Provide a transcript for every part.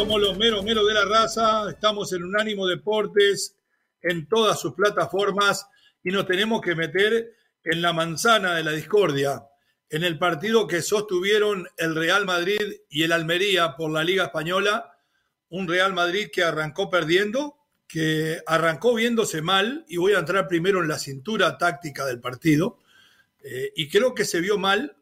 Somos los meros meros de la raza, estamos en Unánimo Deportes, en todas sus plataformas y nos tenemos que meter en la manzana de la discordia, en el partido que sostuvieron el Real Madrid y el Almería por la Liga Española, un Real Madrid que arrancó perdiendo, que arrancó viéndose mal, y voy a entrar primero en la cintura táctica del partido, eh, y creo que se vio mal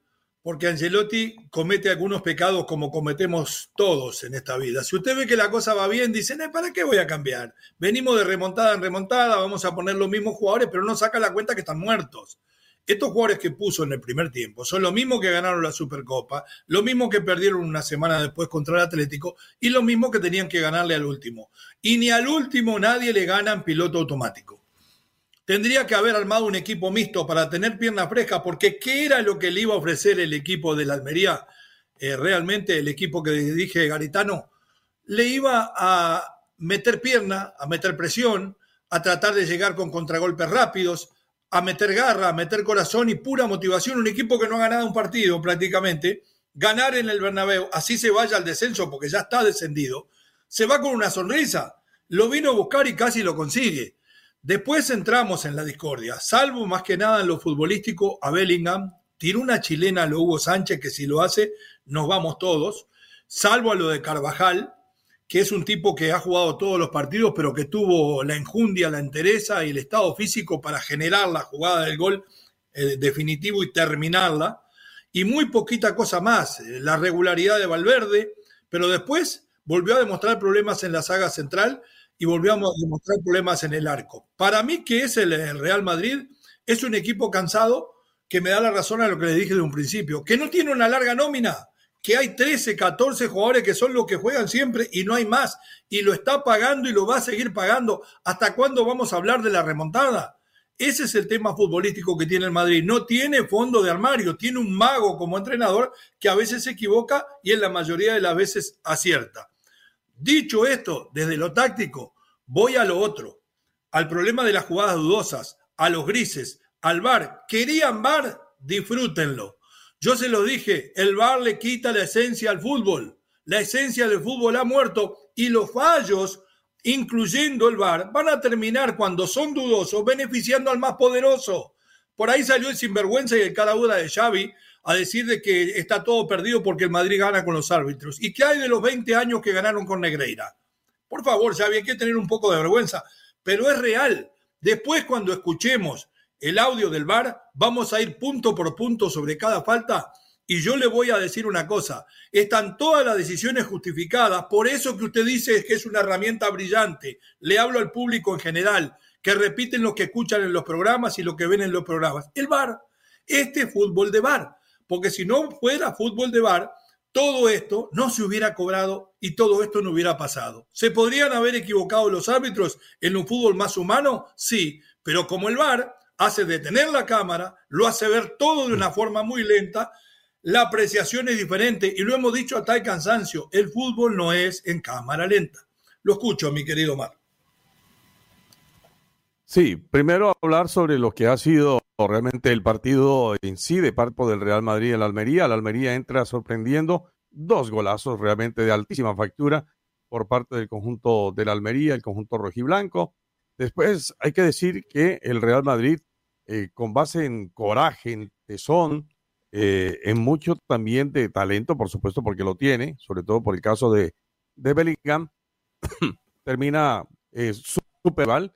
porque Angelotti comete algunos pecados como cometemos todos en esta vida. Si usted ve que la cosa va bien, dicen, ¿para qué voy a cambiar? Venimos de remontada en remontada, vamos a poner los mismos jugadores, pero no saca la cuenta que están muertos. Estos jugadores que puso en el primer tiempo son los mismos que ganaron la Supercopa, los mismos que perdieron una semana después contra el Atlético y los mismos que tenían que ganarle al último. Y ni al último nadie le gana en piloto automático. Tendría que haber armado un equipo mixto para tener pierna fresca, porque ¿qué era lo que le iba a ofrecer el equipo de la Almería? Eh, realmente el equipo que dije Garitano, le iba a meter pierna, a meter presión, a tratar de llegar con contragolpes rápidos, a meter garra, a meter corazón y pura motivación. Un equipo que no ha ganado un partido prácticamente, ganar en el Bernabéu, así se vaya al descenso porque ya está descendido, se va con una sonrisa. Lo vino a buscar y casi lo consigue. Después entramos en la discordia, salvo más que nada en lo futbolístico a Bellingham, tiró una chilena a lo Hugo Sánchez, que si lo hace, nos vamos todos, salvo a lo de Carvajal, que es un tipo que ha jugado todos los partidos, pero que tuvo la enjundia, la entereza y el estado físico para generar la jugada del gol eh, definitivo y terminarla. Y muy poquita cosa más, eh, la regularidad de Valverde, pero después volvió a demostrar problemas en la saga central y volvíamos a demostrar problemas en el arco. Para mí, que es el, Real Madrid, es un equipo cansado que me da la razón a lo que le dije de un principio, que no tiene una larga nómina, que hay 13, 14 jugadores que son los que juegan siempre y no hay más, y lo está pagando y lo va a seguir pagando. ¿Hasta cuándo vamos a hablar de la remontada? Ese es el tema futbolístico que tiene el Madrid. No tiene fondo de armario, tiene un mago como entrenador que a veces se equivoca y en la mayoría de las veces acierta. Dicho esto, desde lo táctico, voy a lo otro, al problema de las jugadas dudosas, a los grises, al bar. ¿Querían bar? Disfrútenlo. Yo se lo dije, el bar le quita la esencia al fútbol. La esencia del fútbol ha muerto y los fallos, incluyendo el bar, van a terminar cuando son dudosos, beneficiando al más poderoso. Por ahí salió el sinvergüenza y el cara de Xavi a decir de que está todo perdido porque el Madrid gana con los árbitros. ¿Y qué hay de los 20 años que ganaron con Negreira? Por favor, ya hay que tener un poco de vergüenza, pero es real. Después, cuando escuchemos el audio del VAR, vamos a ir punto por punto sobre cada falta y yo le voy a decir una cosa, están todas las decisiones justificadas, por eso que usted dice que es una herramienta brillante. Le hablo al público en general, que repiten lo que escuchan en los programas y lo que ven en los programas. El VAR, este fútbol de VAR porque si no fuera fútbol de bar, todo esto no se hubiera cobrado y todo esto no hubiera pasado. ¿Se podrían haber equivocado los árbitros en un fútbol más humano? Sí, pero como el VAR hace detener la cámara, lo hace ver todo de una forma muy lenta, la apreciación es diferente y lo hemos dicho a tal cansancio, el fútbol no es en cámara lenta. Lo escucho, mi querido Mar. Sí, primero hablar sobre lo que ha sido realmente el partido en sí de parte del Real Madrid en la Almería. La Almería entra sorprendiendo dos golazos realmente de altísima factura por parte del conjunto de la Almería, el conjunto rojiblanco. Después hay que decir que el Real Madrid, eh, con base en coraje, en tesón, eh, en mucho también de talento, por supuesto, porque lo tiene, sobre todo por el caso de, de Bellingham, termina eh, super mal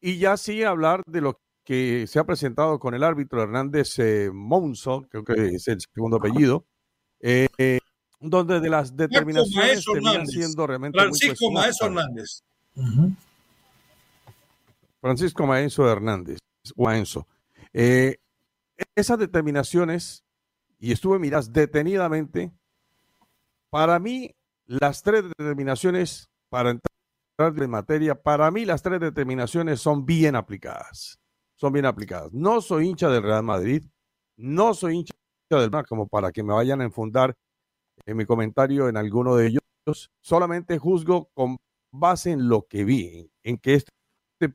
y ya sí hablar de lo que se ha presentado con el árbitro Hernández eh, Monzo, creo que es el segundo apellido, eh, donde de las determinaciones terminan siendo realmente Francisco Maeso Hernández. Francisco Maenzo Hernández, Maenzo. Eh, esas determinaciones, y estuve miras detenidamente, para mí las tres determinaciones, para entrar en materia, para mí las tres determinaciones son bien aplicadas. Son bien aplicadas. No soy hincha del Real Madrid, no soy hincha del Mar como para que me vayan a enfundar en mi comentario en alguno de ellos. Solamente juzgo con base en lo que vi, en que este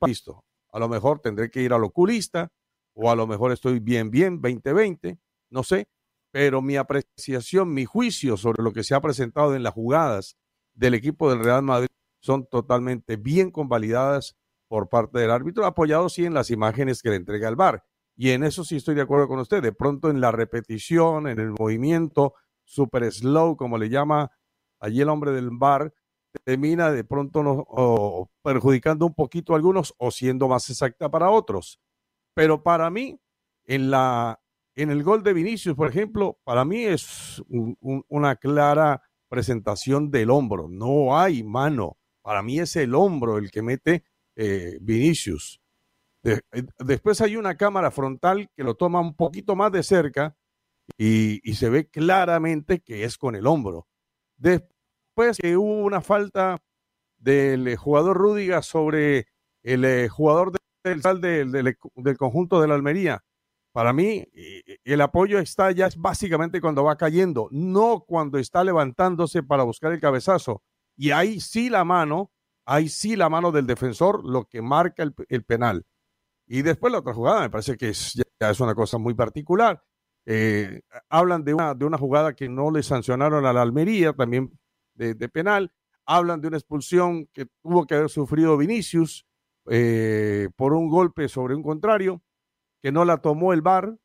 listo. A lo mejor tendré que ir al oculista o a lo mejor estoy bien, bien, 2020, no sé, pero mi apreciación, mi juicio sobre lo que se ha presentado en las jugadas del equipo del Real Madrid son totalmente bien convalidadas por parte del árbitro, apoyado sí en las imágenes que le entrega el VAR. Y en eso sí estoy de acuerdo con usted. De pronto en la repetición, en el movimiento super slow, como le llama allí el hombre del VAR, termina de pronto no, perjudicando un poquito a algunos o siendo más exacta para otros. Pero para mí, en, la, en el gol de Vinicius, por ejemplo, para mí es una clara presentación del hombro. No hay mano. Para mí es el hombro el que mete eh, Vinicius. Eh, después hay una cámara frontal que lo toma un poquito más de cerca y, se ve claramente que es con el hombro. Después que hubo una falta del eh, jugador Rúdiga sobre el jugador del, del, del, del conjunto de la Almería. Para mí, el apoyo está ya básicamente cuando va cayendo, no cuando está levantándose para buscar el cabezazo. Y ahí sí la mano Ahí sí la mano del defensor lo que marca el, penal. Y después la otra jugada, me parece que es, ya es una cosa muy particular. Eh, hablan de una, de una jugada que no le sancionaron a la Almería, también de, penal. Hablan de una expulsión que tuvo que haber sufrido Vinicius eh, por un golpe sobre un contrario, que no la tomó el VAR,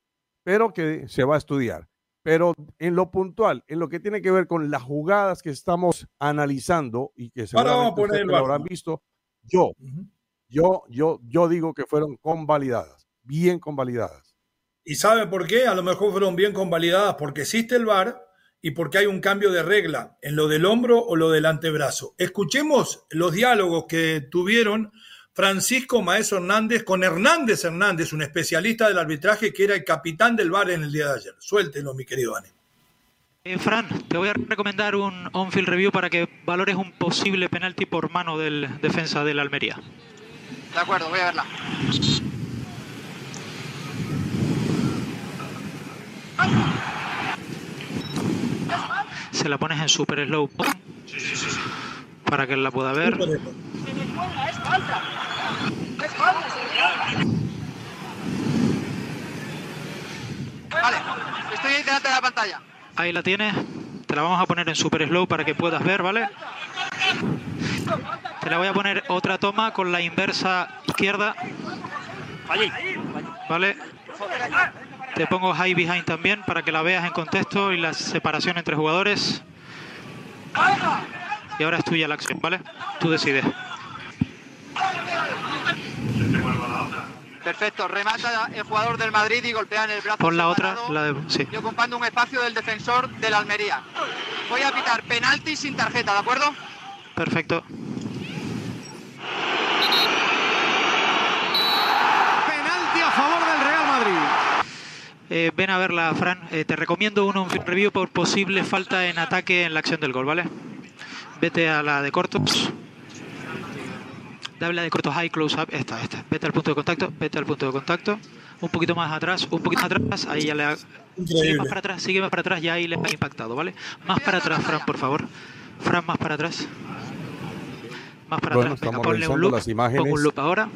pero que se va a estudiar. Pero en lo puntual, en lo que tiene que ver con las jugadas que estamos analizando y que seguramente lo habrán visto, yo, yo, yo, yo digo que fueron convalidadas, bien convalidadas. ¿Y sabe por qué? A lo mejor fueron bien convalidadas porque existe el VAR y porque hay un cambio de regla en lo del hombro o lo del antebrazo. Escuchemos los diálogos que tuvieron Francisco Maestro Hernández con Hernández Hernández, un especialista del arbitraje que era el capitán del bar en el día de ayer. Suéltelo, mi querido Ani. Eh, Fran, te voy a recomendar un on-field review para que valores un posible penalti por mano del defensa de la Almería. De acuerdo, voy a verla. Se la pones en super slow para que él la pueda ver. Vale, estoy ahí delante de la pantalla. Ahí la tienes. Te la vamos a poner en super slow para que puedas ver, ¿vale? Te la voy a poner otra toma con la inversa izquierda. ¿Vale? Te pongo high behind también para que la veas en contexto y la separación entre jugadores. Y ahora es tuya la acción, ¿vale? Tú decides. Perfecto, remata el jugador del Madrid y golpea en el brazo. Por la otra, la de, sí. Y ocupando un espacio del defensor de la Almería. Voy a pitar penalti sin tarjeta, ¿de acuerdo? Perfecto. Penalti a favor del Real Madrid. Eh, ven a verla, Fran. Eh, te recomiendo un review por posible falta en ataque en la acción del gol, ¿vale? Vete a la de cortos. Dale la de cortos high close up. Esta, esta. Vete al punto de contacto. Vete al punto de contacto. Un poquito más atrás. Un poquito más atrás. Ahí ya le ha. Sigue más para atrás. Sigue más para atrás. Ya ahí le ha impactado, ¿vale? Más para atrás, Fran, por favor. Fran, más para atrás. Más para bueno, atrás. Venga, ponle un loop. Las imágenes. Pon un loop ahora.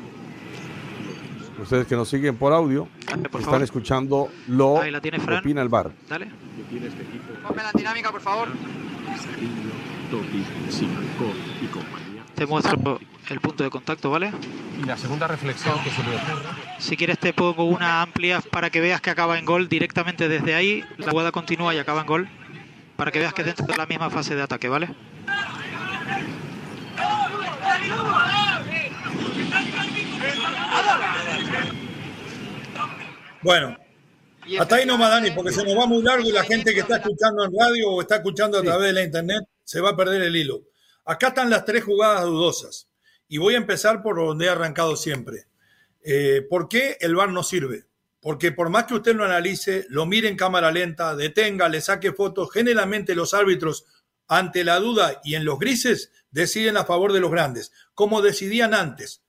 Ustedes que nos siguen por audio Dale, por están favor. escuchando lo Ahí la tiene Fran. opina el bar. Dale. Ponme la dinámica, por favor. Te muestro el punto de contacto, ¿vale? Y la segunda reflexión que se me ocurre. Si quieres te pongo una amplia para que veas que acaba en gol directamente desde ahí. La jugada continúa y acaba en gol. Para que veas que es dentro de la misma fase de ataque, ¿vale? Bueno, hasta ahí nomás, Dani, porque se nos va muy largo y la gente que está escuchando en radio o está escuchando a través de la internet se va a perder el hilo. Acá están las tres jugadas dudosas. y voy a empezar por donde he arrancado siempre. Eh, ¿Por qué el VAR no sirve? Porque por más que usted lo analice, lo mire en cámara lenta, detenga, le saque fotos, generalmente los árbitros, ante la duda y en los grises, deciden a favor de los grandes, como decidían antes.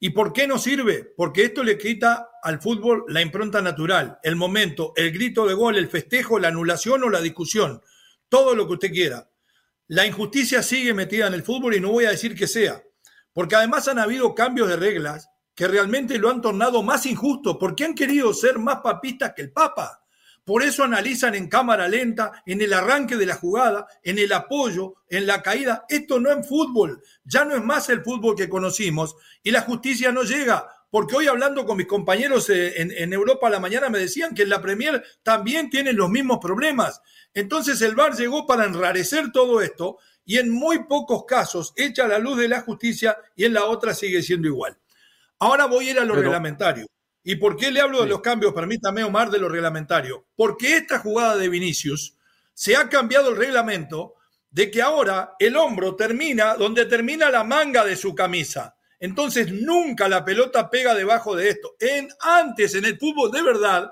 ¿Y por qué no sirve? Porque esto le quita al fútbol la impronta natural, el momento, el grito de gol, el festejo, la anulación o la discusión, todo lo que usted quiera. La injusticia sigue metida en el fútbol y no voy a decir que sea, porque además han habido cambios de reglas que realmente lo han tornado más injusto porque han querido ser más papistas que el Papa. Por eso analizan en cámara lenta, en el arranque de la jugada, en el apoyo, en la caída. Esto no es fútbol, ya no es más el fútbol que conocimos y la justicia no llega. Porque hoy hablando con mis compañeros eh, en, en Europa a la mañana me decían que en la Premier también tienen los mismos problemas. Entonces el VAR llegó para enrarecer todo esto y en muy pocos casos echa la luz de la justicia y en la otra sigue siendo igual. Ahora voy a ir a lo reglamentario. ¿Y por qué le hablo de los cambios? Permítame, Omar, de lo reglamentario. Porque esta jugada de Vinicius se ha cambiado el reglamento de que ahora el hombro termina donde termina la manga de su camisa. Entonces nunca la pelota pega debajo de esto. En, antes, en el fútbol de verdad,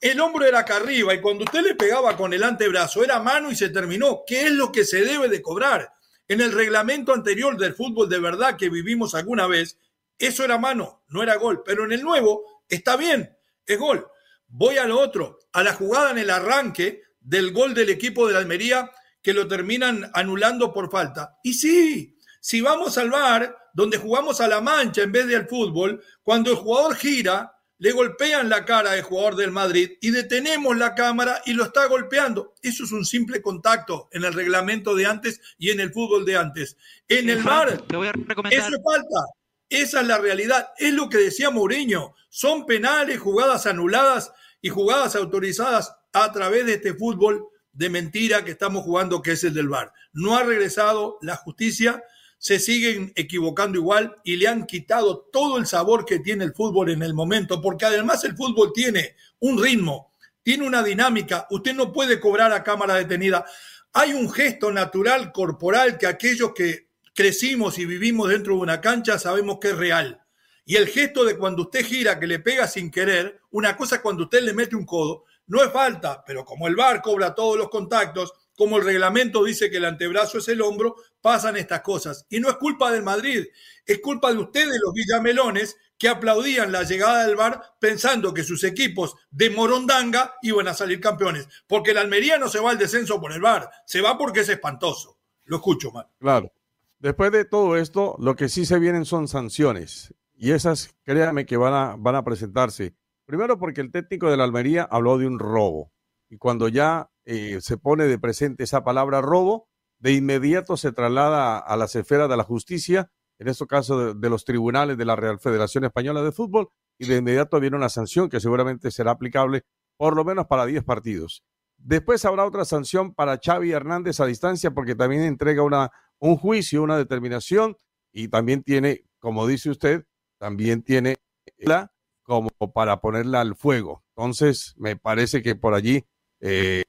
el hombro era acá arriba y cuando usted le pegaba con el antebrazo era mano y se terminó. ¿Qué es lo que se debe de cobrar? En el reglamento anterior del fútbol de verdad que vivimos alguna vez, eso era mano, no era gol. Pero en el nuevo está bien, es gol. Voy a lo otro, a la jugada en el arranque del gol del equipo de la Almería que lo terminan anulando por falta. Y sí, si vamos al bar, donde jugamos a la mancha en vez de al fútbol, cuando el jugador gira, le golpean la cara al jugador del Madrid y detenemos la cámara y lo está golpeando. Eso es un simple contacto en el reglamento de antes y en el fútbol de antes. En el bar, eso es falta. Esa es la realidad. Es lo que decía Mourinho. Son penales, jugadas anuladas y jugadas autorizadas a través de este fútbol de mentira que estamos jugando, que es el del VAR. No ha regresado la justicia, se siguen equivocando igual y le han quitado todo el sabor que tiene el fútbol en el momento, porque además el fútbol tiene un ritmo, tiene una dinámica. Usted no puede cobrar a cámara detenida. Hay un gesto natural corporal que aquellos que crecimos y vivimos dentro de una cancha, sabemos que es real. Y el gesto de cuando usted gira, que le pega sin querer, una cosa es cuando usted le mete un codo, no es falta, pero como el bar cobra todos los contactos, como el reglamento dice que el antebrazo es el hombro, pasan estas cosas. Y no es culpa del Madrid, es culpa de ustedes, los villamelones, que aplaudían la llegada del bar pensando que sus equipos de Morondanga iban a salir campeones. Porque el Almería no se va al descenso por el bar, se va porque es espantoso. Lo escucho, mal. Claro. Después de todo esto, lo que sí se vienen son sanciones. Y esas, créanme que van a, van a presentarse. Primero porque el técnico de la Almería habló de un robo. Y cuando ya eh, se pone de presente esa palabra robo, de inmediato se traslada a las esferas de la justicia, en este caso de, de, los tribunales de la Real Federación Española de Fútbol, y de inmediato viene una sanción que seguramente será aplicable por lo menos para 10 partidos. Después habrá otra sanción para Xavi Hernández a distancia porque también entrega una un juicio, una determinación y también tiene, como dice usted, también tiene la como para ponerla al fuego. Entonces, me parece que por allí, eh,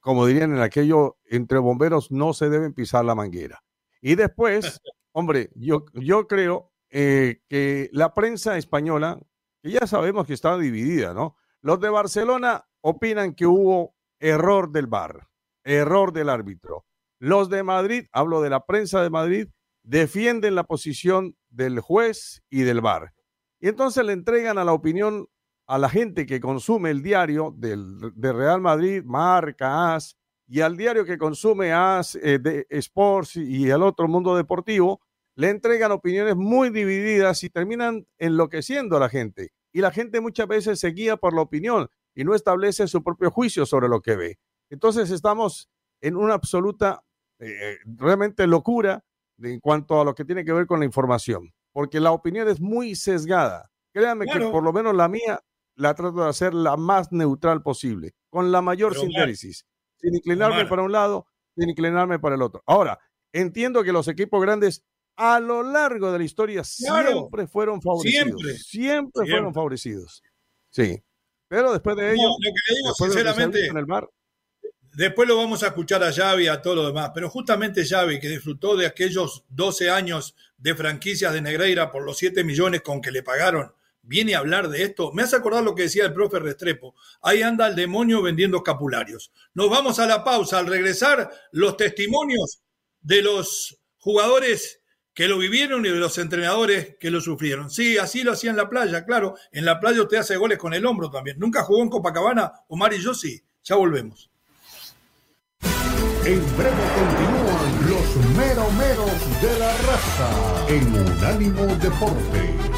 como dirían en aquello, entre bomberos no se deben pisar la manguera. Y después, hombre, yo, yo creo eh, que la prensa española, que ya sabemos que está dividida, ¿no? Los de Barcelona opinan que hubo error del bar, error del árbitro. Los de Madrid, hablo de la prensa de Madrid, defienden la posición del juez y del VAR. Y entonces le entregan a la opinión a la gente que consume el diario del, de Real Madrid, Marca, AS, y al diario que consume AS eh, de Sports y al otro mundo deportivo, le entregan opiniones muy divididas y terminan enloqueciendo a la gente. Y la gente muchas veces se guía por la opinión y no establece su propio juicio sobre lo que ve. Entonces estamos en una absoluta eh, realmente locura en cuanto a lo que tiene que ver con la información, porque la opinión es muy sesgada. Créanme que por lo menos la mía la trato de hacer la más neutral posible, con la mayor síntesis, sin inclinarme para un lado, sin inclinarme para el otro. Ahora, entiendo que los equipos grandes a lo largo de la historia siempre fueron favorecidos. Siempre, fueron favorecidos. Sí. Pero después de ello, sinceramente, en el bar, Después lo vamos a escuchar a Xavi y a todo lo demás, pero justamente Xavi, que disfrutó de aquellos 12 años de franquicias de Negreira por los 7 millones con que le pagaron, viene a hablar de esto. Me hace acordar lo que decía el profe Restrepo. Ahí anda el demonio vendiendo escapularios. Nos vamos a la pausa. Al regresar, los testimonios de los jugadores que lo vivieron y de los entrenadores que lo sufrieron. Sí, así lo hacía en la playa, claro. En la playa usted hace goles con el hombro también. Nunca jugó en Copacabana, Omar y yo sí. Ya volvemos. En breve continúan los meromeros de la raza en Unánimo Deportes.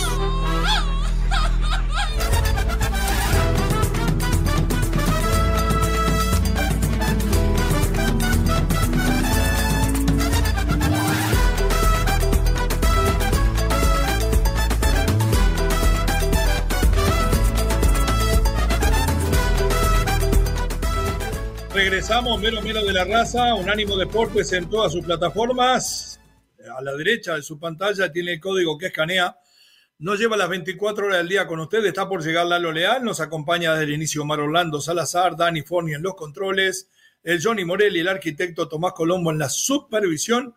Regresamos, mero mero de la raza, Unánimo Deportes en todas sus plataformas. A la derecha de su pantalla tiene el código que escanea. No lleva las 24 horas del día con usted, está por llegar Lalo Leal, nos acompaña desde el inicio Omar Orlando Salazar, Dani Forni en los controles, el Johnny Morelli, el arquitecto Tomás Colombo en la supervisión.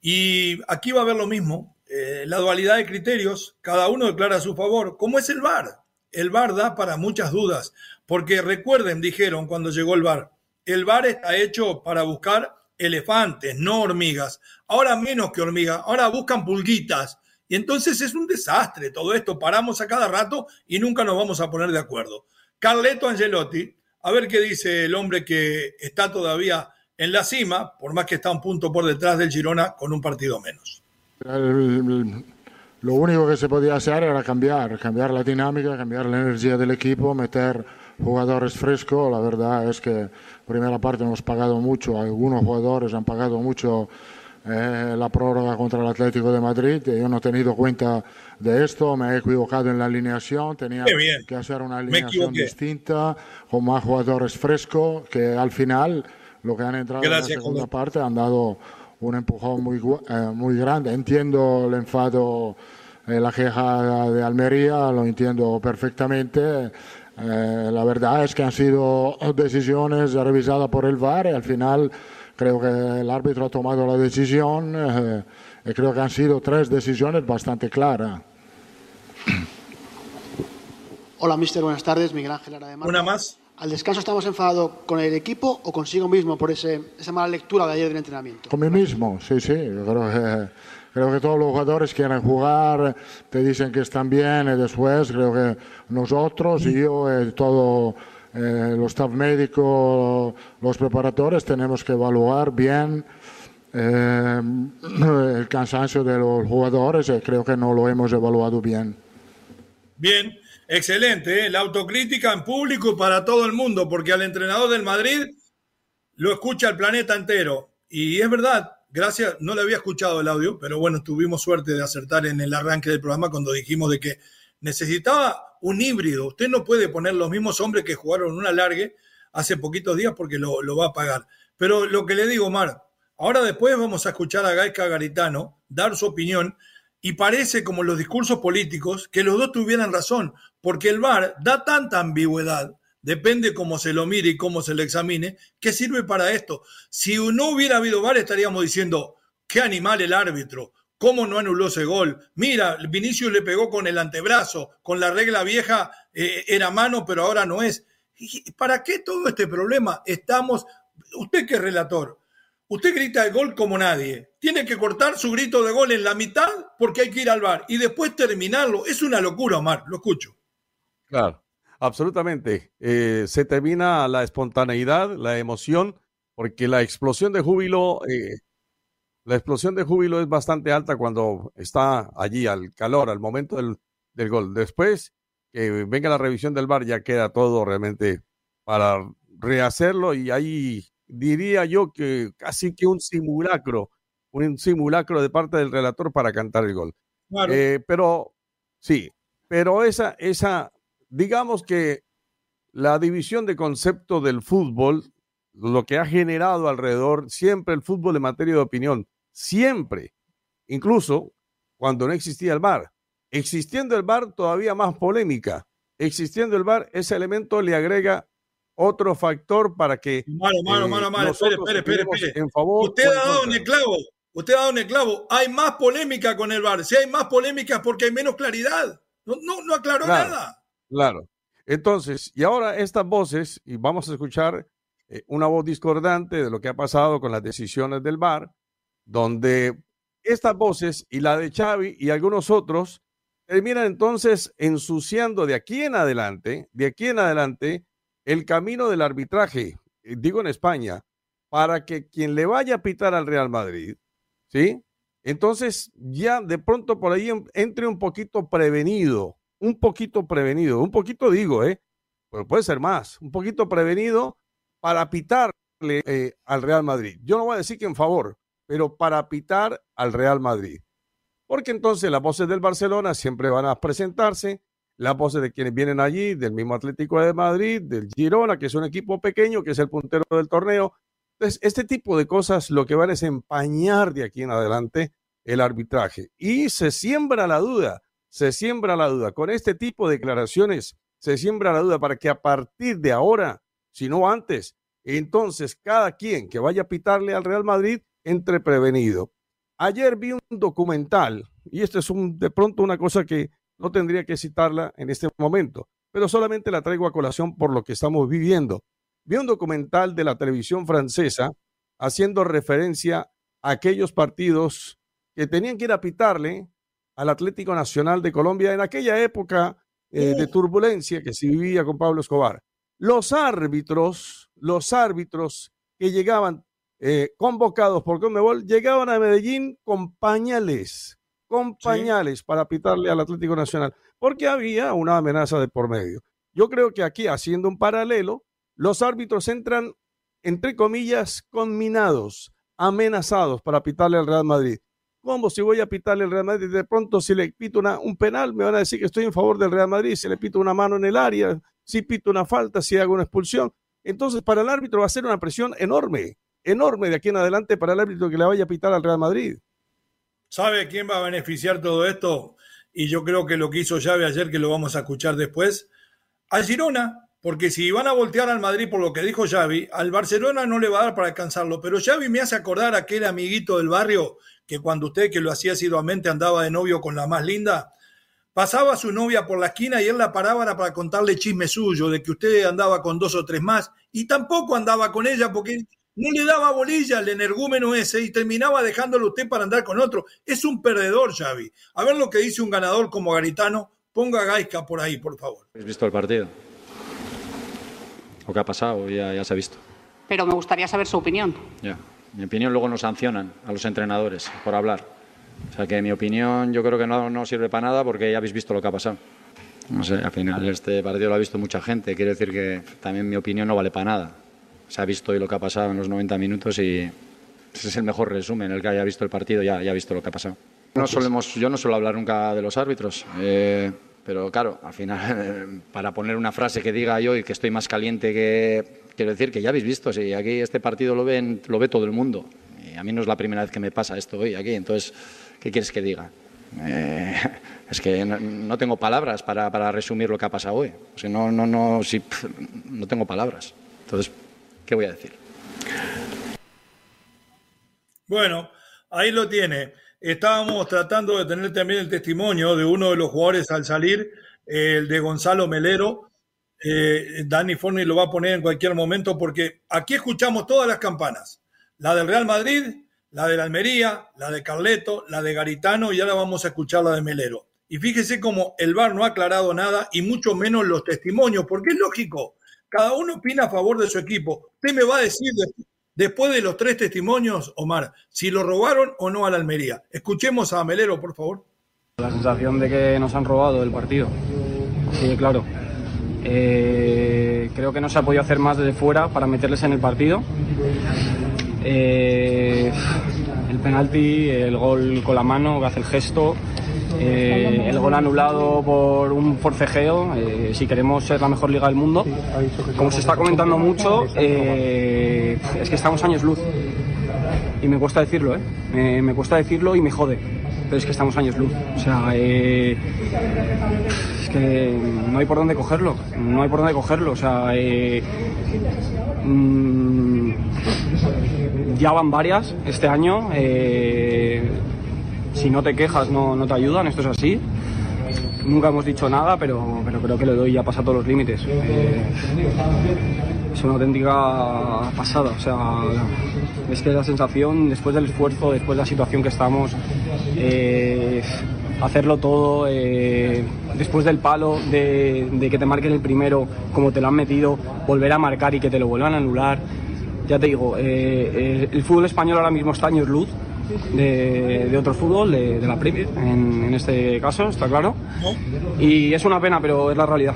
Y aquí va a haber lo mismo, eh, la dualidad de criterios, cada uno declara a su favor, ¿Cómo es el VAR. El VAR da para muchas dudas, porque recuerden, dijeron cuando llegó el VAR, el bar está hecho para buscar elefantes, no hormigas. Ahora menos que hormigas, ahora buscan pulguitas. Y entonces es un desastre todo esto. Paramos a cada rato y nunca nos vamos a poner de acuerdo. Carleto Angelotti, a ver qué dice el hombre que está todavía en la cima, por más que está un punto por detrás del Girona con un partido menos. lo único que se podía hacer era cambiar, cambiar la dinámica, cambiar la energía del equipo, meter jugadores frescos. La verdad es que primera parte hemos pagado mucho, algunos jugadores han pagado mucho eh, la prórroga contra el Atlético de Madrid. Yo no he tenido cuenta de esto, me he equivocado en la alineación, tenía que hacer una alineación distinta, con más jugadores frescos, que al final lo que han entrado en la segunda parte han dado un empujón muy, eh, muy grande. Entiendo el enfado, eh, la queja de Almería, lo entiendo perfectamente. Eh, la verdad es que han sido decisiones revisadas por el VAR y al final creo que el árbitro ha tomado la decisión eh, y creo que han sido tres decisiones bastante claras. Hola, mister, buenas tardes. Miguel Ángel Arademar. Una más. ¿Al descanso estamos enfadados con el equipo o consigo mismo por ese, esa mala lectura de ayer del entrenamiento? Con mí mismo, sí, sí. creo que Creo que todos los jugadores quieren jugar, te dicen que están bien y después creo que nosotros y yo y todo eh, los staff médicos, los preparadores tenemos que evaluar bien eh, el cansancio de los jugadores y creo que no lo hemos evaluado bien. Bien, excelente. ¿eh? La autocrítica en público para todo el mundo, porque al entrenador del Madrid lo escucha el planeta entero. Y es verdad, gracias, no le había escuchado el audio, pero bueno, tuvimos suerte de acertar en el arranque del programa cuando dijimos de que necesitaba un híbrido. Usted no puede poner los mismos hombres que jugaron un alargue hace poquitos días porque lo, va a pagar. Pero lo que le digo, Omar, ahora después vamos a escuchar a Gaisca Garitano dar su opinión y parece como los discursos políticos que los dos tuvieran razón, porque el VAR da tanta ambigüedad depende cómo se lo mire y cómo se lo examine, ¿qué sirve para esto? Si no hubiera habido VAR, estaríamos diciendo, qué animal el árbitro, cómo no anuló ese gol. Mira, Vinicius le pegó con el antebrazo, con la regla vieja eh, era mano, pero ahora no es. ¿Para qué todo este problema? Estamos, usted que es relator, usted grita el gol como nadie. Tiene que cortar su grito de gol en la mitad porque hay que ir al bar y después terminarlo. Es una locura, Omar, lo escucho. Claro. Absolutamente. Eh, se termina la espontaneidad, la emoción, porque la explosión de júbilo, eh, la explosión de júbilo es bastante alta cuando está allí al calor, al momento del, del gol. Después que venga la revisión del bar, ya queda todo realmente para rehacerlo y ahí diría yo que casi que un simulacro, un simulacro de parte del relator para cantar el gol. Eh, pero sí, pero esa, esa digamos que la división de concepto del fútbol, lo que ha generado alrededor siempre el fútbol en materia de opinión, siempre, incluso cuando no existía el VAR. Existiendo el VAR, todavía más polémica. Existiendo el VAR, ese elemento le agrega otro factor para que. Malo, malo, malo, malo. Espere, espere, espere. En favor Usted ha dado un el clavo. Usted ha dado un el clavo. Hay más polémica con el VAR. Si hay más polémica es porque hay menos claridad. No, no, no aclaró nada. Claro. Entonces, y ahora estas voces, y vamos a escuchar eh, una voz discordante de lo que ha pasado con las decisiones del VAR, donde estas voces y la de Xavi y algunos otros terminan entonces ensuciando de aquí en adelante, de aquí en adelante, el camino del arbitraje, eh, digo en España, para que quien le vaya a pitar al Real Madrid, ¿sí? Entonces ya de pronto por ahí entre un poquito prevenido, un poquito prevenido, un poquito digo, ¿eh? Pero puede ser más, un poquito prevenido para pitarle eh, al Real Madrid. Yo no voy a decir que en favor, pero para pitar al Real Madrid. Porque entonces las voces del Barcelona siempre van a presentarse, las voces de quienes vienen allí, del mismo Atlético de Madrid, del Girona, que es un equipo pequeño, que es el puntero del torneo. Entonces, este tipo de cosas lo que van es empañar de aquí en adelante el arbitraje. Y se siembra la duda, se siembra la duda. Con este tipo de declaraciones se siembra la duda para que a partir de ahora, si no antes, entonces cada quien que vaya a pitarle al Real Madrid entre prevenido. Ayer vi un documental, y esto es un, de pronto una cosa que no tendría que citarla en este momento, pero solamente la traigo a colación por lo que estamos viviendo. Vi un documental de la televisión francesa haciendo referencia a aquellos partidos que tenían que ir a pitarle al Atlético Nacional de Colombia en aquella época eh, de turbulencia que se vivía con Pablo Escobar. Los árbitros, los árbitros que llegaban eh, convocados por Conmebol llegaban a Medellín con pañales, con pañales para pitarle al Atlético Nacional, porque había una amenaza de por medio. Yo creo que aquí, haciendo un paralelo, los árbitros entran, entre comillas, conminados, amenazados para pitarle al Real Madrid. ¿Cómo si voy a pitarle al Real Madrid? De pronto, si le pito una, un penal, me van a decir que estoy en favor del Real Madrid. Si le pito una mano en el área, si pito una falta, si hago una expulsión. Entonces, para el árbitro va a ser una presión enorme, enorme de aquí en adelante para el árbitro que le vaya a pitar al Real Madrid. ¿Sabe quién va a beneficiar todo esto? Y yo creo que lo que hizo Xavi ayer, que lo vamos a escuchar después, al Girona, porque si van a voltear al Madrid por lo que dijo Xavi, al Barcelona no le va a dar para alcanzarlo. Pero Xavi me hace acordar a aquel amiguito del barrio que cuando usted, que lo hacía asiduamente, andaba de novio con la más linda, pasaba a su novia por la esquina y él la paraba para contarle chisme suyo, de que usted andaba con dos o tres más, y tampoco andaba con ella porque no le daba bolilla al energúmeno ese y terminaba dejándolo usted para andar con otro. Es un perdedor, Xavi. A ver lo que dice un ganador como Garitano. Ponga a Gaisca por ahí, por favor. ¿Has visto el partido? Lo que ha pasado ya, ya se ha visto. Pero me gustaría saber su opinión. Ya. Mi opinión luego nos sancionan a los entrenadores por hablar. O sea que mi opinión yo creo que no, no sirve para nada porque ya habéis visto lo que ha pasado. No sé, al final este partido lo ha visto mucha gente. Quiere decir que también mi opinión no vale para nada se ha visto hoy lo que ha pasado en los 90 minutos y ese es el mejor resumen. El que haya visto el partido ya, ya ha visto lo que ha pasado. No solemos, yo no suelo hablar nunca de los árbitros, eh, pero claro, al final, para poner una frase que diga yo y que estoy más caliente que. Quiero decir que ya habéis visto, si aquí este partido lo, ven, lo ve todo el mundo. Y a mí no es la primera vez que me pasa esto hoy aquí, entonces, ¿qué quieres que diga? Eh, es que no, tengo palabras para, para, resumir lo que ha pasado hoy. O sea, no, no, no, si, no tengo palabras. Entonces, ¿Qué voy a decir? Bueno, ahí lo tiene. Estábamos tratando de tener también el testimonio de uno de los jugadores al salir, el de Gonzalo Melero. Eh, Dani Forni lo va a poner en cualquier momento porque aquí escuchamos todas las campanas. La del Real Madrid, la de la Almería, la de Carleto, la de Garitano y ahora vamos a escuchar la de Melero. Y fíjese cómo el VAR no ha aclarado nada y mucho menos los testimonios, porque es lógico, cada uno opina a favor de su equipo. Usted me va a decir después de los tres testimonios, Omar, si lo robaron o no a la Almería. Escuchemos a Melero, por favor. La sensación de que nos han robado el partido. Sí, claro. Eh, creo que no se ha podido hacer más desde fuera para meterles en el partido. Eh, el penalti, el gol con la mano, que hace el gesto, eh, el gol anulado por un forcejeo, eh, si queremos ser la mejor liga del mundo. Como se está comentando mucho, eh, es que estamos años luz. y me cuesta decirlo, ¿eh? me cuesta decirlo y me jode. Pero es que estamos años luz. O sea, es que no hay por dónde cogerlo. No hay por dónde cogerlo. O sea, mm, ya van varias este año. Si no te quejas, no, no te ayudan. Esto es así. Nunca hemos dicho nada, pero, pero creo que le doy ya pasa todos los límites. Eh, es una auténtica pasada. O sea, es que la sensación, después del esfuerzo, después de la situación que estamos, eh, hacerlo todo, eh, después del palo, de, que te marquen el primero, como te lo han metido, volver a marcar y que te lo vuelvan a anular. Ya te digo, el fútbol español ahora mismo está años luz de, otro fútbol, de, la Premier, en, este caso, está claro. Y es una pena, pero es la realidad.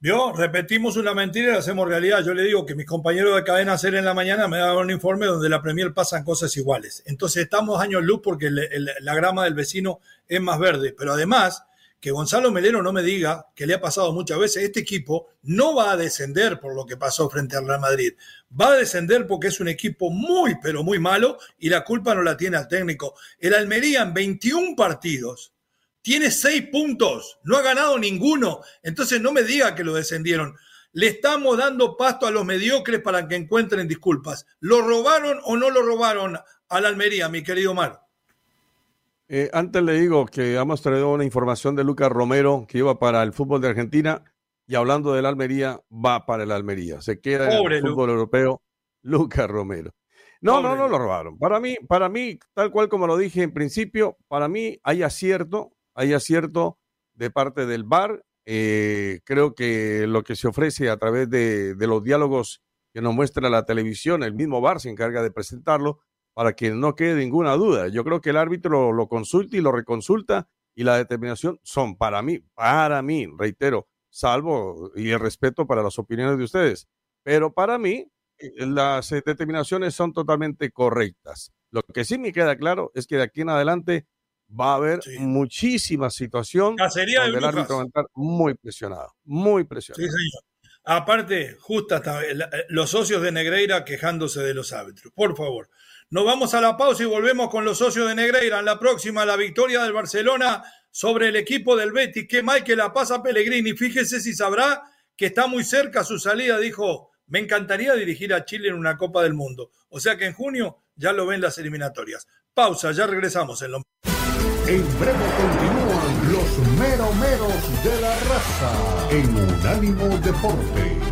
¿Vio? Repetimos una mentira y la hacemos realidad. Yo le digo que mis compañeros de cadena hacer en la mañana me daban un informe donde la Premier pasan cosas iguales. Entonces estamos años luz porque la grama del vecino es más verde. Pero además, que Gonzalo Melero no me diga que le ha pasado muchas veces, este equipo no va a descender por lo que pasó frente al Real Madrid. Va a descender porque es un equipo muy, pero muy malo y la culpa no la tiene al técnico. El Almería en 21 partidos tiene 6 puntos, no ha ganado ninguno. Entonces no me diga que lo descendieron. Le estamos dando pasto a los mediocres para que encuentren disculpas. ¿Lo robaron o no lo robaron al Almería, mi querido Mar? Eh, antes le digo que hemos traído una información de Lucas Romero que iba para el fútbol de Argentina y hablando del Almería, va para el Almería. Se queda Pobre en el fútbol Lu europeo Lucas Romero. No, Pobre. no, no lo robaron. Para mí, para mí, tal cual como lo dije en principio, para mí hay acierto, hay acierto de parte del VAR. Eh, creo que lo que se ofrece a través de, de los diálogos que nos muestra la televisión, el mismo VAR se encarga de presentarlo, para que no quede ninguna duda. Yo creo que el árbitro lo, consulta y lo reconsulta y la determinación son para mí, para mí, reitero, salvo y el respeto para las opiniones de ustedes, pero para mí las determinaciones son totalmente correctas. Lo que sí me queda claro es que de aquí en adelante va a haber sí. muchísima situación Cacería donde el árbitro va a estar muy presionado, muy presionado. Sí, señor. Aparte, justo hasta los socios de Negreira quejándose de los árbitros. Por favor, nos vamos a la pausa y volvemos con los socios de Negreira. En la próxima, la victoria del Barcelona sobre el equipo del Betis. Qué mal que la pasa Pellegrini. Fíjese si sabrá que está muy cerca su salida. Dijo, me encantaría dirigir a Chile en una Copa del Mundo. O sea que en junio ya lo ven las eliminatorias. Pausa, ya regresamos en lo... En breve continúan los meromeros de la raza en Unánimo Deportes.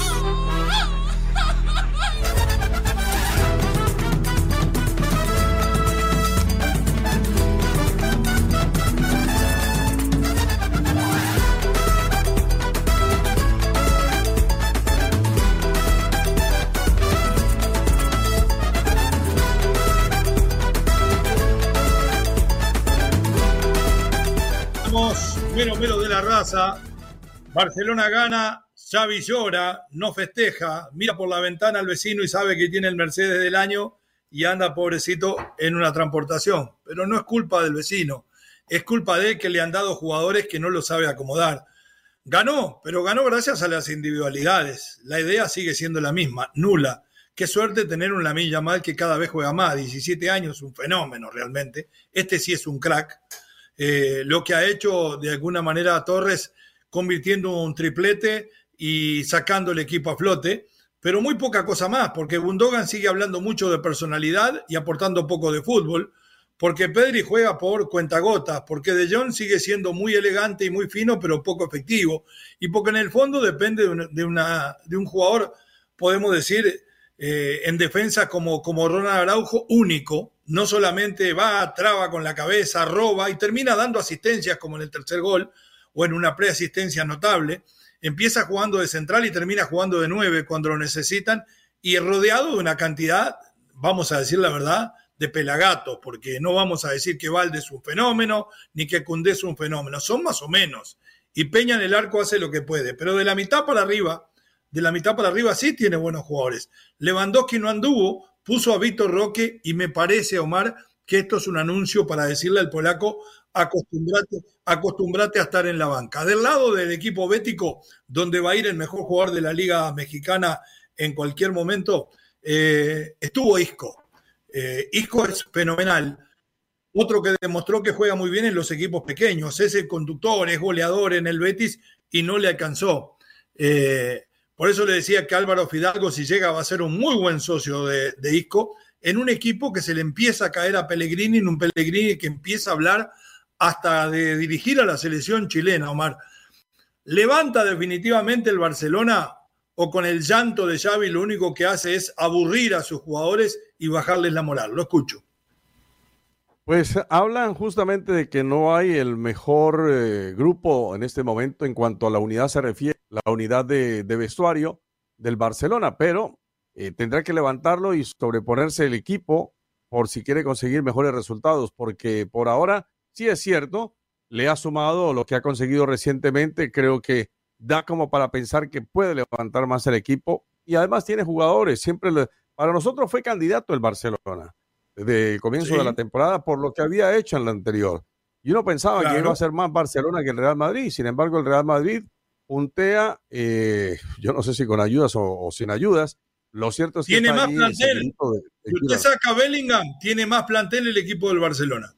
Mero Mero de la raza. Barcelona gana, Xavi llora, no festeja, mira por la ventana al vecino y sabe que tiene el Mercedes del año y anda pobrecito en una transportación. Pero no es culpa del vecino, es culpa de él que le han dado jugadores que no lo sabe acomodar. Ganó, pero ganó gracias a las individualidades. La idea sigue siendo la misma, nula. Qué suerte tener un Lamine Yamal que cada vez juega más, 17 años, un fenómeno realmente. Este sí es un crack eh, lo que ha hecho de alguna manera Torres convirtiendo un triplete y sacando el equipo a flote, pero muy poca cosa más, porque Gundogan sigue hablando mucho de personalidad y aportando poco de fútbol, porque Pedri juega por cuentagotas, porque De Jong sigue siendo muy elegante y muy fino, pero poco efectivo, y porque en el fondo depende de, una, de, una, de un jugador, podemos decir, eh, en defensa como, como Ronald Araujo, único, no solamente va, traba con la cabeza, roba y termina dando asistencias como en el tercer gol o en una preasistencia notable. Empieza jugando de central y termina jugando de nueve cuando lo necesitan y rodeado de una cantidad, vamos a decir la verdad, de pelagatos, porque no vamos a decir que Valde es un fenómeno ni que Cundé es un fenómeno, son más o menos. Y Peña en el arco hace lo que puede, pero de la mitad para arriba, de la mitad para arriba sí tiene buenos jugadores. Lewandowski no anduvo puso a Víctor Roque y me parece, Omar, que esto es un anuncio para decirle al polaco, acostumbrate, acostumbrate a estar en la banca. Del lado del equipo bético, donde va a ir el mejor jugador de la Liga Mexicana en cualquier momento, eh, estuvo Isco. Eh, Isco es fenomenal. Otro que demostró que juega muy bien en los equipos pequeños. Es el conductor, es goleador en el Betis y no le alcanzó. Eh, por eso le decía que Álvaro Fidalgo, si llega, va a ser un muy buen socio de, Isco en un equipo que se le empieza a caer a Pellegrini, en un Pellegrini que empieza a hablar hasta de dirigir a la selección chilena, Omar. ¿Levanta definitivamente el Barcelona o con el llanto de Xavi lo único que hace es aburrir a sus jugadores y bajarles la moral? Lo escucho. Pues hablan justamente de que no hay el mejor eh, grupo en este momento en cuanto a la unidad se refiere, la unidad de, de vestuario del Barcelona, pero eh, tendrá que levantarlo y sobreponerse el equipo por si quiere conseguir mejores resultados, porque por ahora sí es cierto, le ha sumado lo que ha conseguido recientemente, creo que da como para pensar que puede levantar más el equipo y además tiene jugadores, siempre le, para nosotros fue candidato el Barcelona desde el comienzo sí. de la temporada por lo que había hecho en la anterior. Y uno pensaba claro. que iba a ser más Barcelona que el Real Madrid. Sin embargo, el Real Madrid puntea, eh, yo no sé si con ayudas o, o, sin ayudas. Lo cierto es que tiene más plantel. Si usted saca Bellingham, tiene más plantel el equipo del Barcelona.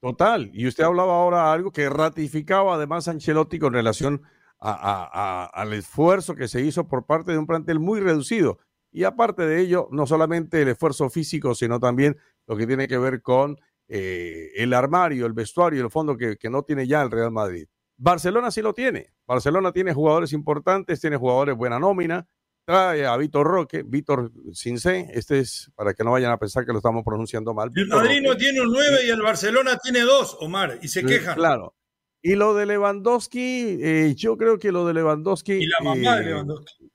Total. Y usted hablaba ahora algo que ratificaba además Ancelotti con relación a, a, a, al esfuerzo que se hizo por parte de un plantel muy reducido. Y aparte de ello, no solamente el esfuerzo físico, sino también lo que tiene que ver con eh, el armario, el vestuario, el fondo que, que, no tiene ya el Real Madrid. Barcelona sí lo tiene. Barcelona tiene jugadores importantes, tiene jugadores buena nómina. Trae a Víctor Roque, Víctor Cincé, este es para que no vayan a pensar que lo estamos pronunciando mal. El Madrid no tiene un 9 y el Barcelona tiene dos, Omar, y se quejan. Claro. Y lo de Lewandowski, eh, yo creo que lo de Lewandowski. Y la mamá eh, de Lewandowski.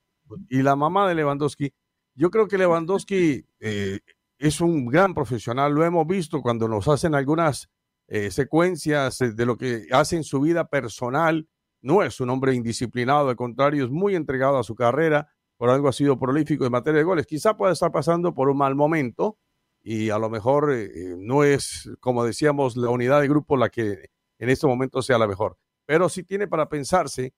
Y la mamá de Lewandowski yo creo que Lewandowski eh, es un gran profesional, lo hemos visto cuando nos hacen algunas eh, secuencias de lo que hace en su vida personal. No es un hombre indisciplinado, al contrario, es muy entregado a su carrera, por algo ha sido prolífico en materia de goles. Quizá pueda estar pasando por un mal momento y a lo mejor eh, no es, como decíamos, la unidad de grupo la que en este momento sea la mejor. Pero sí tiene para pensarse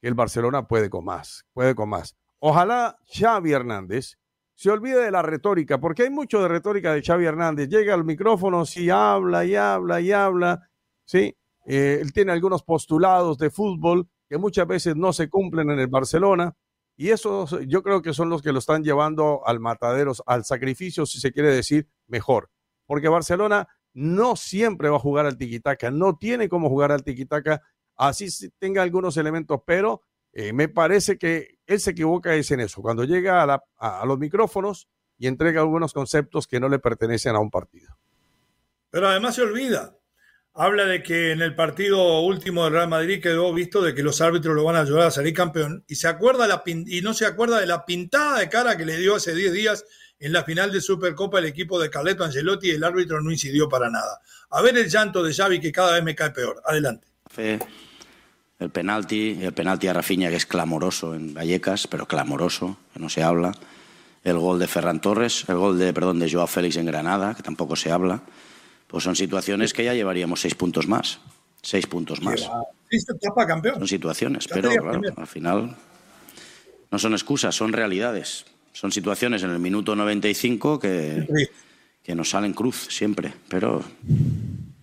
que el Barcelona puede con más, puede con más. Ojalá Xavi Hernández se olvide de la retórica, porque hay mucho de retórica de Xavi Hernández. Llega al micrófono, sí habla y habla y habla, sí. Eh, él tiene algunos postulados de fútbol que muchas veces no se cumplen en el Barcelona y esos yo creo que son los que lo están llevando al matadero, al sacrificio, si se quiere decir, mejor. Porque Barcelona no siempre va a jugar al tiquitaca, no tiene cómo jugar al tiquitaca, así tenga algunos elementos, pero eh, me parece que él se equivoca es en eso, cuando llega a, la, a, a, los micrófonos y entrega algunos conceptos que no le pertenecen a un partido. Pero además se olvida. Habla de que en el partido último del Real Madrid quedó visto de que los árbitros lo van a ayudar a salir campeón y se acuerda la y no se acuerda de la pintada de cara que le dio hace 10 días en la final de Supercopa el equipo de Carleto Angelotti y el árbitro no incidió para nada. A ver el llanto de Xavi que cada vez me cae peor. Adelante. Fe el penalti, el penalti a Rafinha que es clamoroso en Vallecas, pero clamoroso, que no se habla. El gol de Ferran Torres, el gol de, perdón, de Joao Félix en Granada, que tampoco se habla. Pues son situaciones que ya llevaríamos seis puntos más. Seis puntos más. Etapa campeón. Son situaciones, pero claro, al final no son excusas, son realidades. Son situaciones en el minuto 95 que, que nos salen cruz siempre. Pero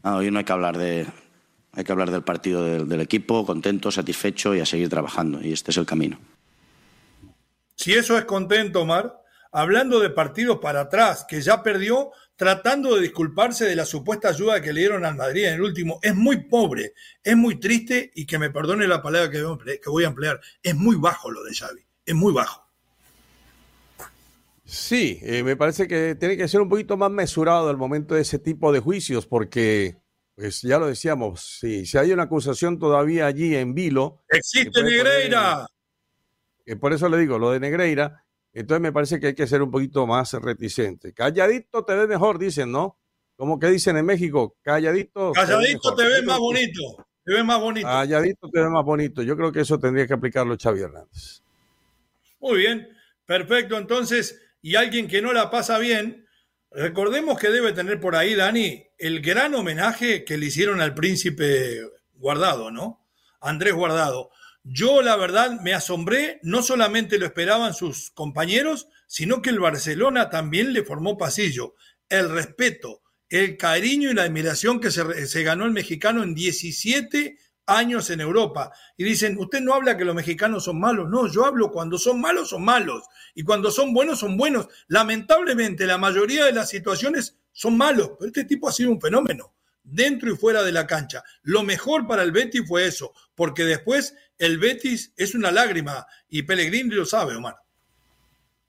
no, hoy no hay que hablar de, hay que hablar del partido del, del, equipo, contento, satisfecho y a seguir trabajando. Y este es el camino. Si eso es contento, Omar, hablando de partidos para atrás, que ya perdió, tratando de disculparse de la supuesta ayuda que le dieron al Madrid en el último, es muy pobre, es muy triste y que me perdone la palabra que voy a emplear, es muy bajo lo de Xavi, es muy bajo. Sí, eh, me parece que tiene que ser un poquito más mesurado al momento de ese tipo de juicios, porque pues ya lo decíamos, sí, si hay una acusación todavía allí en vilo. Existe Negreira. Poner, por eso le digo, lo de Negreira, entonces me parece que hay que ser un poquito más reticente. Calladito te ve mejor, dicen, ¿no? Como que dicen en México, calladito. Calladito te ves más bonito. Te ves más bonito. Calladito te ve más bonito. Yo creo que eso tendría que aplicarlo Xavi Hernández. Muy bien, perfecto. Entonces, y alguien que no la pasa bien, Recordemos que debe tener por ahí, Dani, el gran homenaje que le hicieron al príncipe Guardado, ¿no? Andrés Guardado. Yo, la verdad, me asombré, no solamente lo esperaban sus compañeros, sino que el Barcelona también le formó pasillo. El respeto, el cariño y la admiración que se, ganó el mexicano en 17 años en Europa. Y dicen, usted no habla que los mexicanos son malos. No, yo hablo cuando son malos, son malos. Y cuando son buenos, son buenos. Lamentablemente, la mayoría de las situaciones son malos. Pero este tipo ha sido un fenómeno, dentro y fuera de la cancha. Lo mejor para el Betis fue eso, porque después el Betis es una lágrima. Y Pellegrini lo sabe, Omar.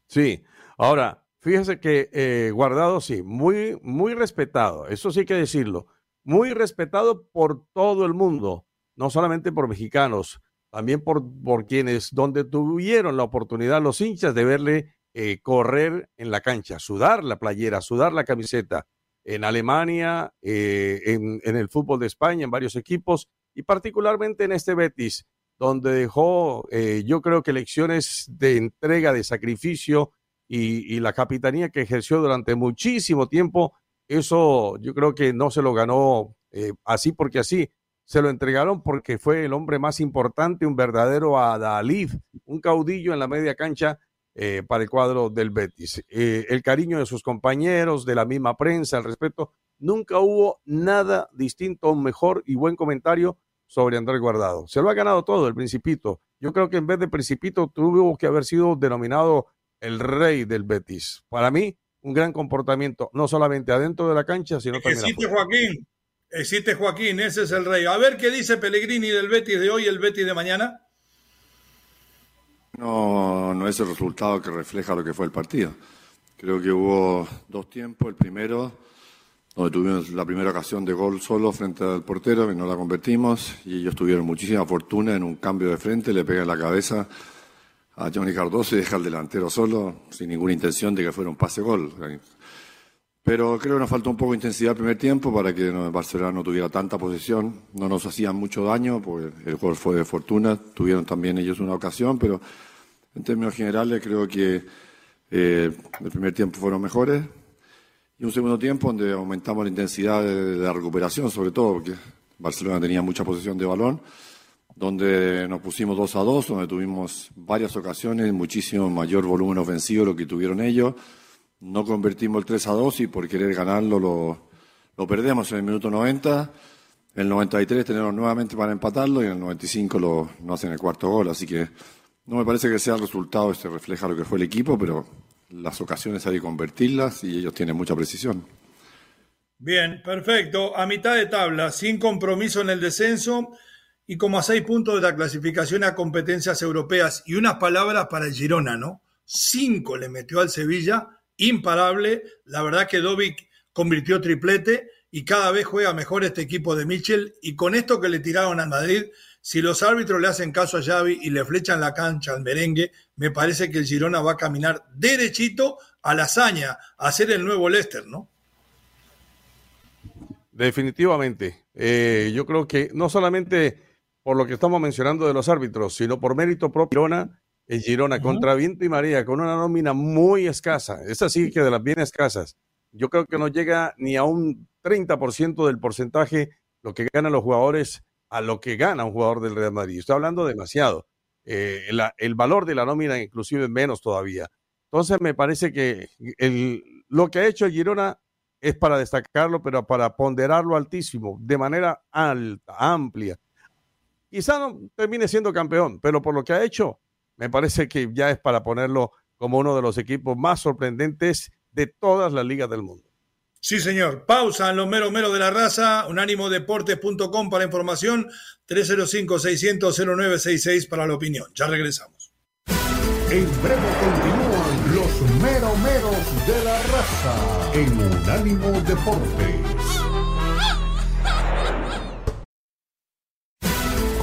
Sí, ahora, fíjese que eh, Guardado, sí, muy, muy respetado. Eso sí hay que decirlo. Muy respetado por todo el mundo no solamente por mexicanos, también por, por quienes, donde tuvieron la oportunidad los hinchas de verle eh, correr en la cancha, sudar la playera, sudar la camiseta. En Alemania, eh, en, el fútbol de España, en varios equipos, y particularmente en este Betis, donde dejó, eh, yo creo que lecciones de entrega, de sacrificio y, y, la capitanía que ejerció durante muchísimo tiempo, eso yo creo que no se lo ganó así porque así, se lo entregaron porque fue el hombre más importante, un verdadero adalid, un caudillo en la media cancha eh, para el cuadro del Betis. Eh, el cariño de sus compañeros, de la misma prensa, el respeto. Nunca hubo nada distinto, un mejor y buen comentario sobre Andrés Guardado. Se lo ha ganado todo el Principito. Yo creo que en vez de Principito tuvo que haber sido denominado el rey del Betis. Para mí, un gran comportamiento, no solamente adentro de la cancha, sino también. Joaquín, Existe Joaquín, ese es el rey. A ver qué dice Pellegrini del Betis de hoy y el Betis de mañana. No, no es el resultado que refleja lo que fue el partido. Creo que hubo dos tiempos. El primero, donde tuvimos la primera ocasión de gol solo frente al portero, y no la convertimos. Y ellos tuvieron muchísima fortuna en un cambio de frente, le pegan la cabeza a Johnny Cardoso y deja al delantero solo, sin ninguna intención de que fuera un pase-gol. Pero creo que nos faltó un poco de intensidad el primer tiempo para que Barcelona no tuviera tanta posesión. No nos hacían mucho daño, porque el gol fue de fortuna. Tuvieron también ellos una ocasión, pero en términos generales creo que eh, el primer tiempo fueron mejores. Y un segundo tiempo donde aumentamos la intensidad de, la recuperación, sobre todo porque Barcelona tenía mucha posesión de balón, donde nos pusimos 2 a 2, donde tuvimos varias ocasiones, muchísimo mayor volumen ofensivo lo que tuvieron ellos no convertimos el 3 a 2 y por querer ganarlo lo, lo perdemos en el minuto 90. En el 93 tenemos nuevamente para empatarlo y en el 95 lo, no hacen el cuarto gol. Así que no me parece que sea el resultado, este refleja lo que fue el equipo, pero las ocasiones hay que convertirlas y ellos tienen mucha precisión. Bien, perfecto. A mitad de tabla, sin compromiso en el descenso y como a seis puntos de la clasificación a competencias europeas. Y unas palabras para el Girona, ¿no? Cinco le metió al Sevilla imparable. La verdad que Dovic convirtió triplete y cada vez juega mejor este equipo de Mitchell. Y con esto que le tiraron a Madrid, si los árbitros le hacen caso a Xavi y le flechan la cancha al merengue, me parece que el Girona va a caminar derechito a la hazaña, a ser el nuevo Leicester, ¿no? Definitivamente. Eh, yo creo que no solamente por lo que estamos mencionando de los árbitros, sino por mérito propio, Girona el Girona contra Viento y María con una nómina muy escasa, es así que de las bien escasas. Yo creo que no llega ni a un 30% del porcentaje lo que ganan los jugadores a lo que gana un jugador del Real Madrid. Estoy hablando demasiado. Eh, el valor de la nómina inclusive es menos todavía. Entonces me parece que el, lo que ha hecho el Girona es para destacarlo, pero para ponderarlo altísimo, de manera alta, amplia. Quizá no termine siendo campeón, pero por lo que ha hecho, me parece que ya es para ponerlo como uno de los equipos más sorprendentes de todas las ligas del mundo. Sí, señor. Pausa en los mero mero de la raza, unánimodeportes.com para información, 305-600-0966 para la opinión. Ya regresamos. En breve continúan los mero meros de la raza en Unánimo Deportes.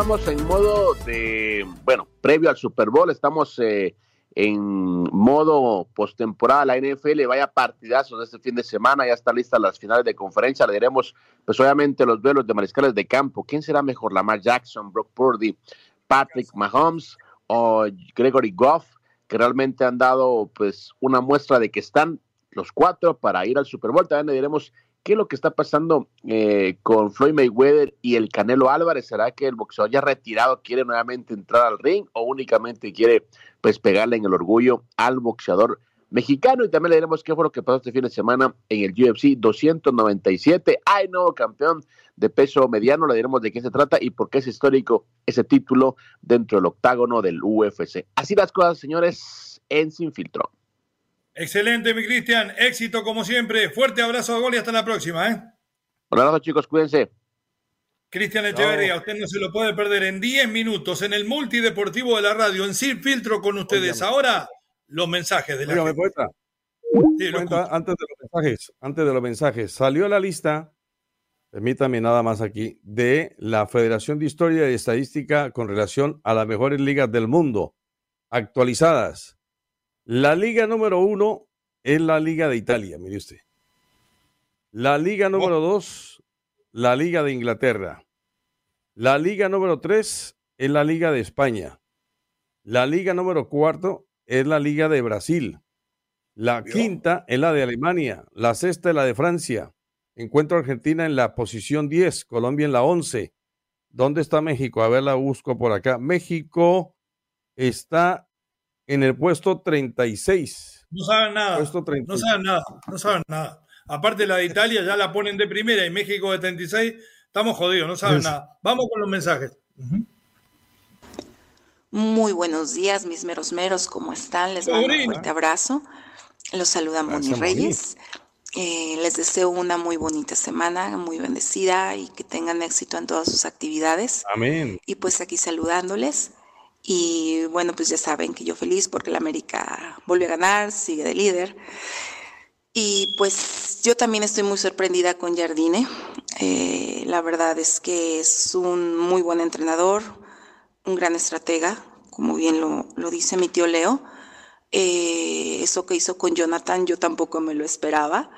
Estamos en modo de, bueno, previo al Super Bowl, estamos eh, en modo postemporada. La NFL vaya partidazos este fin de semana, ya están listas las finales de conferencia. Le diremos, pues obviamente, los duelos de mariscales de campo. ¿Quién será mejor? Lamar Jackson, Brock Purdy, Patrick Mahomes o Gregory Goff, que realmente han dado pues una muestra de que están los cuatro para ir al Super Bowl. También le diremos qué es lo que está pasando eh, con Floyd Mayweather y el Canelo Álvarez. ¿Será que el boxeador ya retirado quiere nuevamente entrar al ring o únicamente quiere pues pegarle en el orgullo al boxeador mexicano? Y también le diremos qué fue lo que pasó este fin de semana en el UFC 297. Hay nuevo campeón de peso mediano. Le diremos de qué se trata y por qué es histórico ese título dentro del octágono del UFC. Así las cosas, señores, en Sin Filtro. Excelente, mi Cristian. Éxito como siempre. Fuerte abrazo a gol y hasta la próxima. ¿eh? Un abrazo, chicos. Cuídense. Cristian Echeverría, usted no se lo puede perder en 10 minutos en el multideportivo de la radio, en Sin Filtro con ustedes. Ahora, los mensajes de la Oiga, antes de los mensajes, antes de los mensajes, salió la lista, permítame nada más aquí, de la Federación de Historia y Estadística con relación a las mejores ligas del mundo, actualizadas. La liga número uno es la Liga de Italia, mire usted. La liga número dos, la Liga de Inglaterra. La liga número tres es la Liga de España. La liga número cuatro es la Liga de Brasil. La quinta es la de Alemania. La sexta es la de Francia. Encuentro Argentina en la posición 10, Colombia en la 11. ¿Dónde está México? A ver, la busco por acá. México está en el puesto 36. No saben nada. No saben nada. No saben nada. Aparte la de Italia ya la ponen de primera y México de 36. Estamos jodidos, no saben nada. Vamos con los mensajes. Muy buenos días, mis meros meros, ¿cómo están? Les mando un fuerte abrazo. Los saluda Moni Reyes. Eh, les deseo una muy bonita semana, muy bendecida y que tengan éxito en todas sus actividades. Amén. Y pues aquí saludándoles. Y bueno, pues ya saben que yo feliz porque la América volvió a ganar, sigue de líder. Y pues yo también estoy muy sorprendida con Jardine. Eh, la verdad es que es un muy buen entrenador, un gran estratega, como bien lo, lo dice mi tío Leo. Eh, eso que hizo con Jonathan yo tampoco me lo esperaba.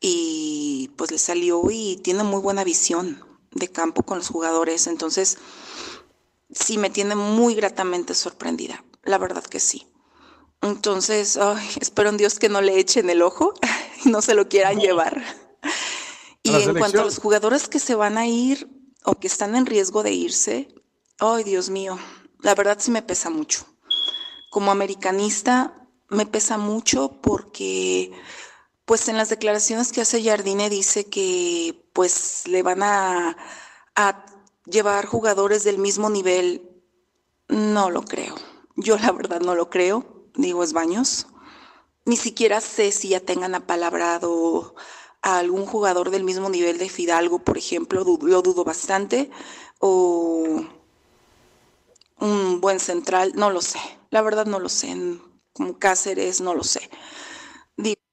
Y pues le salió y tiene muy buena visión de campo con los jugadores. Entonces, sí me tiene muy gratamente sorprendida, la verdad que sí. Entonces, espero en Dios que no le echen el ojo y no se lo quieran llevar. Y en cuanto a los jugadores que se van a ir o que están en riesgo de irse, ay Dios mío, la verdad sí me pesa mucho. Como americanista me pesa mucho porque pues en las declaraciones que hace Jardine dice que pues le van a, a llevar jugadores del mismo nivel, no lo creo. Yo la verdad no lo creo, digo es baños. Ni siquiera sé si ya tengan apalabrado a algún jugador del mismo nivel de Fidalgo, por ejemplo, lo dudo bastante, o un buen central, no lo sé. La verdad no lo sé. Como Cáceres, no lo sé.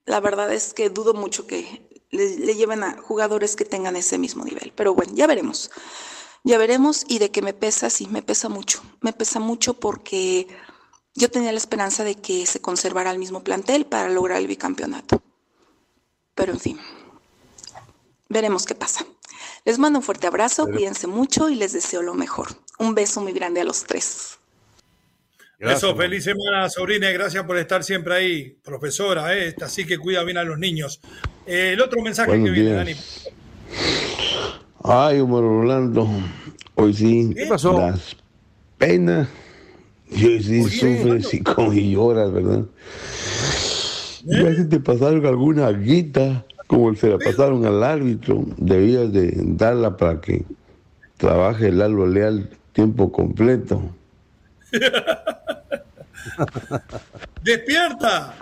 La verdad es que dudo mucho que le, le lleven a jugadores que tengan ese mismo nivel. Pero bueno, ya veremos. Ya veremos y de que me pesa, sí, me pesa mucho. Me pesa mucho porque yo tenía la esperanza de que se conservara el mismo plantel para lograr el bicampeonato. Pero en fin, veremos qué pasa. Les mando un fuerte abrazo, cuídense mucho y les deseo lo mejor. Un beso muy grande a los tres. Eso, feliz semana, sobrina, gracias por estar siempre ahí, profesora, ¿eh? así que cuida bien a los niños. Eh, el otro mensaje que viene, Dani. Ay, Omar Orlando, hoy sí. ¿Qué pasó? Las penas. Y hoy sí sufres y, con, y lloras, ¿verdad? ¿Eh? Ya si te pasaron alguna guita, como se la pasaron al árbitro, debías de darla para que trabaje el Lalo Leal tiempo completo. ¡Despierta!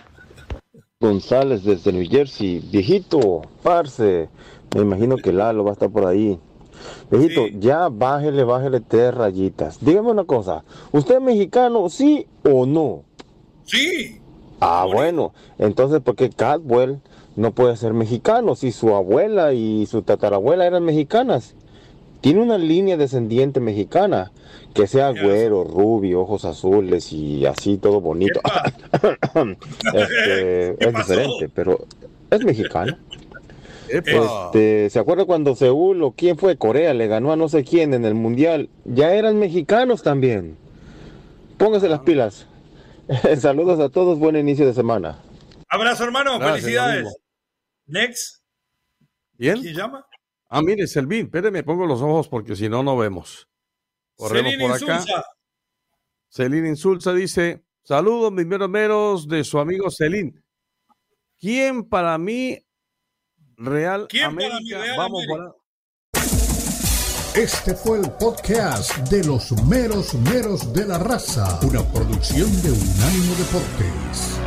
González desde New Jersey, viejito, parce, me imagino que Lalo va a estar por ahí. Viejito, ya bájele, bájele tres rayitas. Dígame una cosa, ¿usted es mexicano, sí o no? Sí. Ah, bueno, entonces, ¿por qué Cadwell no puede ser mexicano si su abuela y su tatarabuela eran mexicanas? tiene una línea descendiente mexicana, que sea güero, rubio, ojos azules y así todo bonito. Este, es diferente, pero es mexicano. Este, ¿Se acuerda cuando Seúl o quién fue? Corea le ganó a no sé quién en el mundial. Ya eran mexicanos también. Póngase las pilas. Saludos a todos, buen inicio de semana. Abrazo, hermano, Gracias, felicidades. Next. ¿Bien? ¿Quién llama? Ah, mire, Selvin, espéreme, pongo los ojos porque si no, no vemos. Corremos Celine por acá. Insulza. Celín Insulza dice: Saludos, mis meros meros de su amigo Celín. ¿Quién para mí, Real ¿Quién para América? Real Vamos América? para- Este fue el podcast de los meros meros de la raza, una producción de Unánimo Deportes.